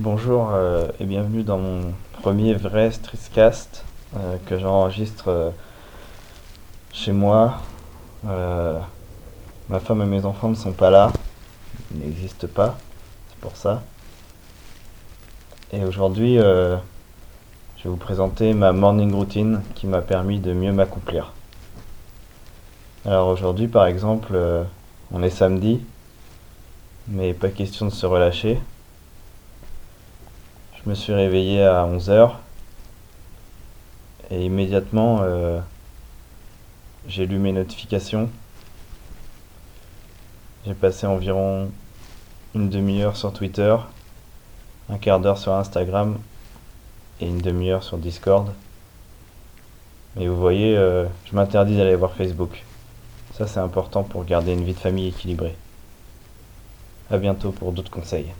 Bonjour euh, et bienvenue dans mon premier vrai Stresscast euh, que j'enregistre euh, chez moi. Euh, ma femme et mes enfants ne sont pas là, ils n'existent pas, c'est pour ça. Et aujourd'hui, euh, je vais vous présenter ma morning routine qui m'a permis de mieux m'accomplir. Alors aujourd'hui, par exemple, on est samedi, mais pas question de se relâcher. Je me suis réveillé à 11 heures et immédiatement euh, j'ai lu mes notifications. J'ai passé environ une demi-heure sur Twitter, un quart d'heure sur Instagram et une demi-heure sur Discord. Mais vous voyez, euh, je m'interdis d'aller voir Facebook. Ça c'est important pour garder une vie de famille équilibrée. À bientôt pour d'autres conseils.